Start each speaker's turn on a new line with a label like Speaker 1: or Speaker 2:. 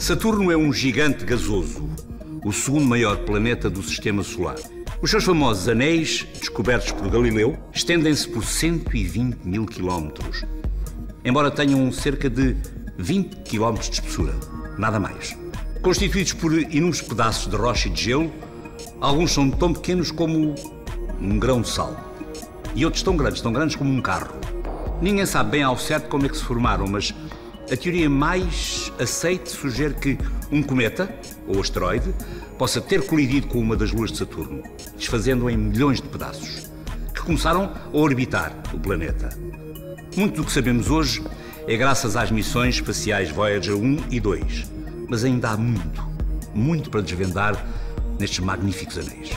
Speaker 1: Saturno é um gigante gasoso, o segundo maior planeta do sistema solar. Os seus famosos anéis, descobertos por Galileu, estendem-se por 120 mil quilómetros, embora tenham cerca de 20 quilómetros de espessura, nada mais. Constituídos por inúmeros pedaços de rocha e de gelo, alguns são tão pequenos como um grão de sal, e outros tão grandes, tão grandes como um carro. Ninguém sabe bem ao certo como é que se formaram, mas a teoria mais aceite sugere que um cometa, ou asteroide, possa ter colidido com uma das luas de Saturno, desfazendo-o em milhões de pedaços, que começaram a orbitar o planeta. Muito do que sabemos hoje é graças às missões espaciais Voyager 1 e 2, mas ainda há muito, muito para desvendar nestes magníficos anéis.